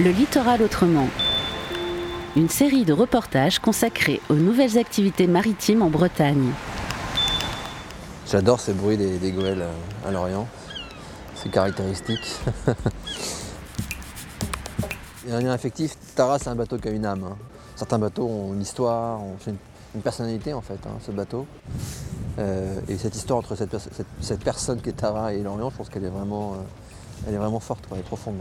Le littoral autrement. Une série de reportages consacrés aux nouvelles activités maritimes en Bretagne. J'adore ces bruits des, des goéles euh, à l'Orient. C'est caractéristique. Il y a un lien affectif. Tara, c'est un bateau qui a une âme. hein. Certains bateaux ont une histoire, ont une, personnalité en fait, hein, ce bateau. Euh, et cette histoire entre cette, perso- cette- cette personne qui est Tara et l'Orient, je pense qu'elle est vraiment, euh, est vraiment forte, elle est profonde.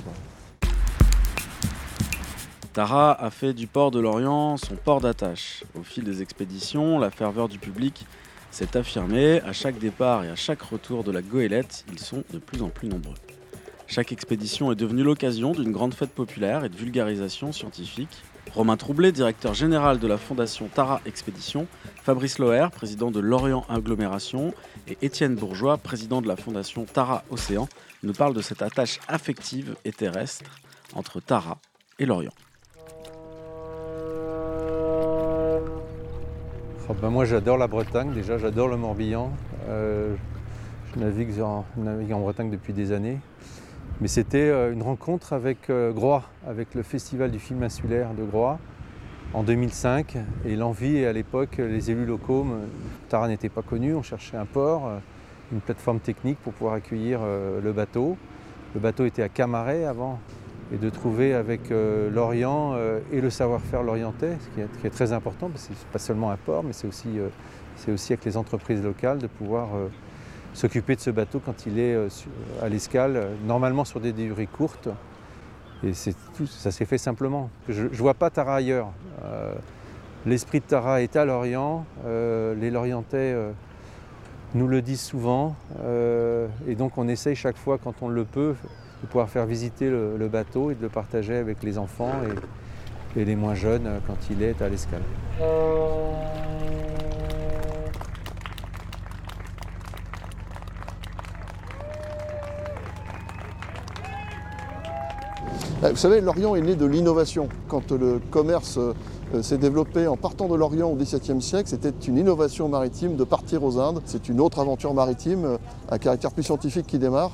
Tara a fait du port de l'Orient son port d'attache. Au fil des expéditions, la ferveur du public s'est affirmée. À chaque départ et à chaque retour de la goélette, ils sont de plus en plus nombreux. Chaque expédition est devenue l'occasion d'une grande fête populaire et de vulgarisation scientifique. Romain Troublé, directeur général de la fondation Tara Expédition, Fabrice Loher, président de l'Orient Agglomération, et Étienne Bourgeois, président de la fondation Tara Océan, nous parlent de cette attache affective et terrestre entre Tara et l'Orient. Oh, ben, moi j'adore la Bretagne, déjà j'adore le Morbihan. Euh, je navigue en, Bretagne depuis des années. Mais c'était euh, une rencontre avec euh, Groix, avec le Festival du film insulaire de Groix en 2005. Et l'envie, à l'époque, les élus locaux, Tara n'était pas connu, on cherchait un port, une plateforme technique pour pouvoir accueillir le bateau. Le bateau était à Camaret avant. Et de trouver avec euh, l'Orient euh, et le savoir-faire lorientais, ce qui est, très important, parce que c'est pas seulement un port, mais c'est aussi, euh, aussi avec les entreprises locales de pouvoir s'occuper de ce bateau quand il est à l'escale, normalement sur des durées courtes. Et tout, ça s'est fait simplement. Je ne vois pas Tara ailleurs. L'esprit de Tara est à Lorient. les Lorientais nous le disent souvent. et donc on essaye chaque fois, quand on le peut, de pouvoir faire visiter le, bateau et de le partager avec les enfants et, et les moins jeunes euh, quand il est à l'escale. Euh, Vous savez, l'Orient est né de l'innovation. Quand le commerce euh, s'est développé en partant de l'Orient au XVIIe siècle, c'était une innovation maritime de partir aux Indes. C'est une autre aventure maritime euh, à caractère plus scientifique qui démarre.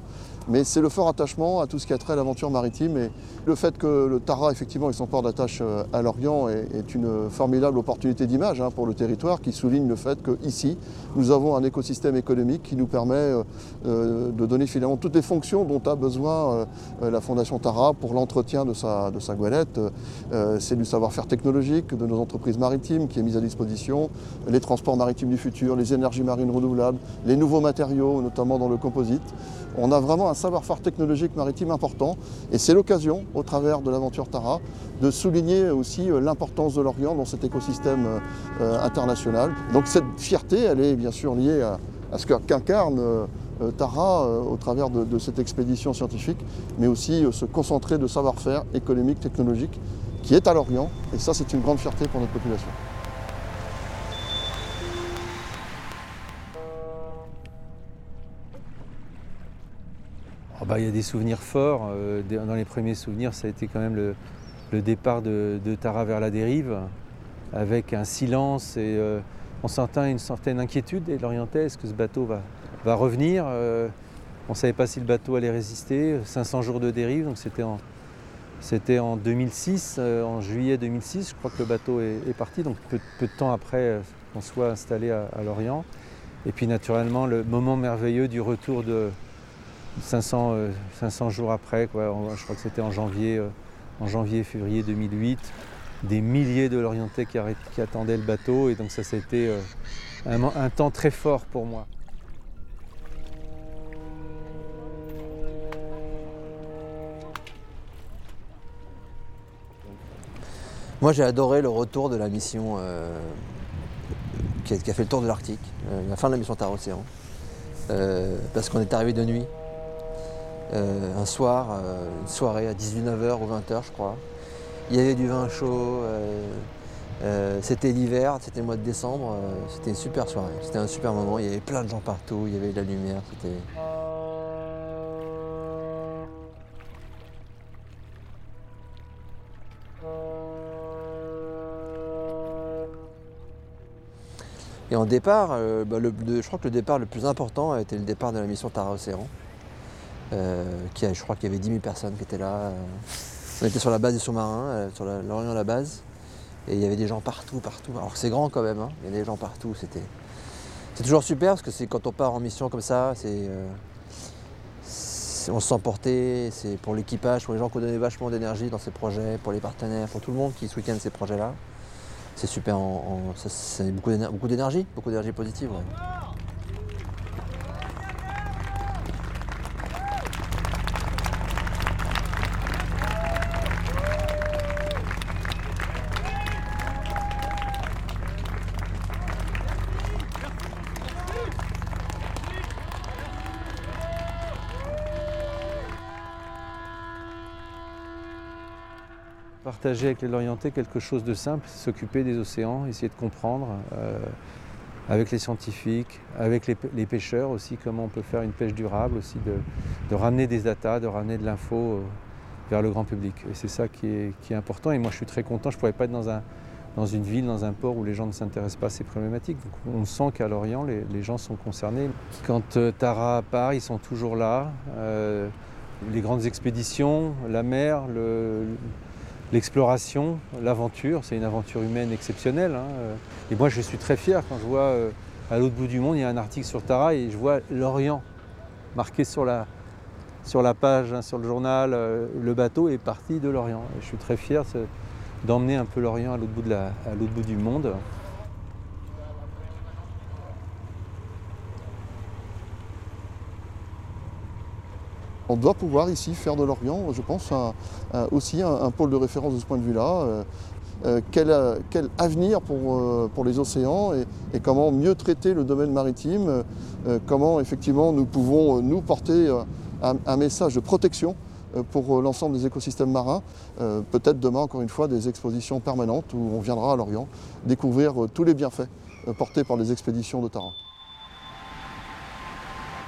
Mais c'est le fort attachement à tout ce qui a trait à l'aventure maritime. Et le fait que le Tara, effectivement, et son port d'attache euh, à l'Orient est, une formidable opportunité d'image hein, pour le territoire qui souligne le fait qu'ici, nous avons un écosystème économique qui nous permet euh, euh, de donner finalement toutes les fonctions dont a besoin la Fondation Tara pour l'entretien de sa, de sa goélette. C'est du savoir-faire technologique de nos entreprises maritimes qui est mis à disposition, les transports maritimes du futur, les énergies marines renouvelables, les nouveaux matériaux, notamment dans le composite. On a vraiment un savoir-faire technologique maritime important et c'est l'occasion, au travers de l'aventure Tara, de souligner aussi euh, l'importance de l'Orient dans cet écosystème euh, euh, international. Donc cette fierté, elle est bien sûr liée à, ce qu'incarne Tara au travers de, cette expédition scientifique, mais aussi ce concentré de savoir-faire économique, technologique qui est à l'Orient. Et ça, c'est une grande fierté pour notre population. Oh bah, il y a des souvenirs forts. euh, dans les premiers souvenirs, ça a été quand même le, départ de, Tara vers la dérive, avec un silence et euh, on sentait une certaine inquiétude des Lorientais. Est-ce que ce bateau va, revenir Euh, On ne savait pas si le bateau allait résister. 500 jours de dérive, donc c'était en, c'était en 2006, euh, en juillet 2006. Je crois que le bateau est, parti, donc peu, de temps après qu'on soit installé à Lorient. Et puis naturellement, le moment merveilleux du retour de, 500, euh, 500 jours après, je crois que c'était en janvier, euh, en janvier, février 2008, des milliers de Lorientais qui, attendaient le bateau, et donc ça, c'était euh, un, mo- un temps très fort pour moi. Moi, j'ai adoré le retour de la mission euh, qui, a, a fait le tour de l'Arctique, euh, la fin de la mission Tara Océan, Euh, parce qu'on est arrivé de nuit, euh, un soir, euh, une soirée à 19h ou 20h, je crois. Il y avait du vin chaud, euh, c'était l'hiver, c'était le mois de décembre, c'était une super soirée, c'était un super moment, il y avait plein de gens partout, il y avait de la lumière, c'était... Et en départ, bah, je crois que le départ le plus important a été le départ de la mission Tara Océan. Euh, je crois qu'il y avait 10 000 personnes qui étaient là. euh. On était sur la base des sous-marins, euh, sur l'Orient à la base. Et il y avait des gens partout, partout. Alors c'est grand quand même, hein. il y a des gens partout. C'était... C'est toujours super parce que c'est quand on part en mission comme ça, c'est, on se sent porté, c'est pour l'équipage, pour les gens qui ont donné vachement d'énergie dans ces projets, pour les partenaires, pour tout le monde qui soutient ces projets-là. C'est super, en, en- beaucoup d'éner- beaucoup d'énergie, beaucoup d'énergie positive. Partager avec les Lorientais quelque chose de simple, s'occuper des océans, essayer de comprendre euh, avec les scientifiques, avec les, pêcheurs aussi, comment on peut faire une pêche durable, aussi de, ramener des datas, de ramener de l'info euh, vers le grand public. Et c'est ça qui est, important. Et moi je suis très content, je ne pourrais pas être dans, un, dans une ville, dans un port où les gens ne s'intéressent pas à ces problématiques. On sent qu'à Lorient, les, gens sont concernés. Quand euh, Tara part, ils sont toujours là. Les grandes expéditions, la mer, le, l'exploration, l'aventure, c'est une aventure humaine exceptionnelle. hein, euh. Et moi, je suis très fier quand je vois euh, à l'autre bout du monde, il y a un article sur Tara et je vois l'Orient marqué sur la, page, hein, sur le journal. euh, le bateau est parti de l'Orient. Je suis très fier d'emmener un peu l'Orient à l'autre bout du monde. On doit pouvoir ici faire de l'Orient, je pense, aussi un, pôle de référence de ce point de vue-là. Euh, euh, quel, euh, quel avenir pour, les océans et, comment mieux traiter le domaine maritime, comment effectivement nous pouvons, nous, porter un, un message de protection pour l'ensemble des écosystèmes marins. Peut-être demain, encore une fois, des expositions permanentes où on viendra à l'Orient découvrir tous les bienfaits portés par les expéditions de Tara.